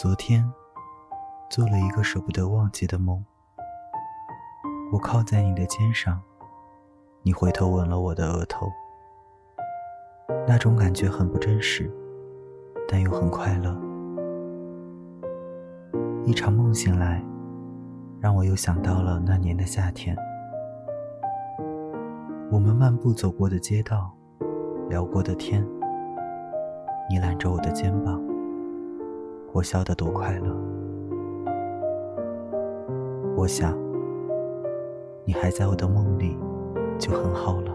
昨天，做了一个舍不得忘记的梦。我靠在你的肩上，你回头吻了我的额头。那种感觉很不真实，但又很快乐。一场梦醒来，让我又想到了那年的夏天。我们漫步走过的街道，聊过的天。你揽着我的肩膀。我笑得多快乐！我想，你还在我的梦里，就很好了。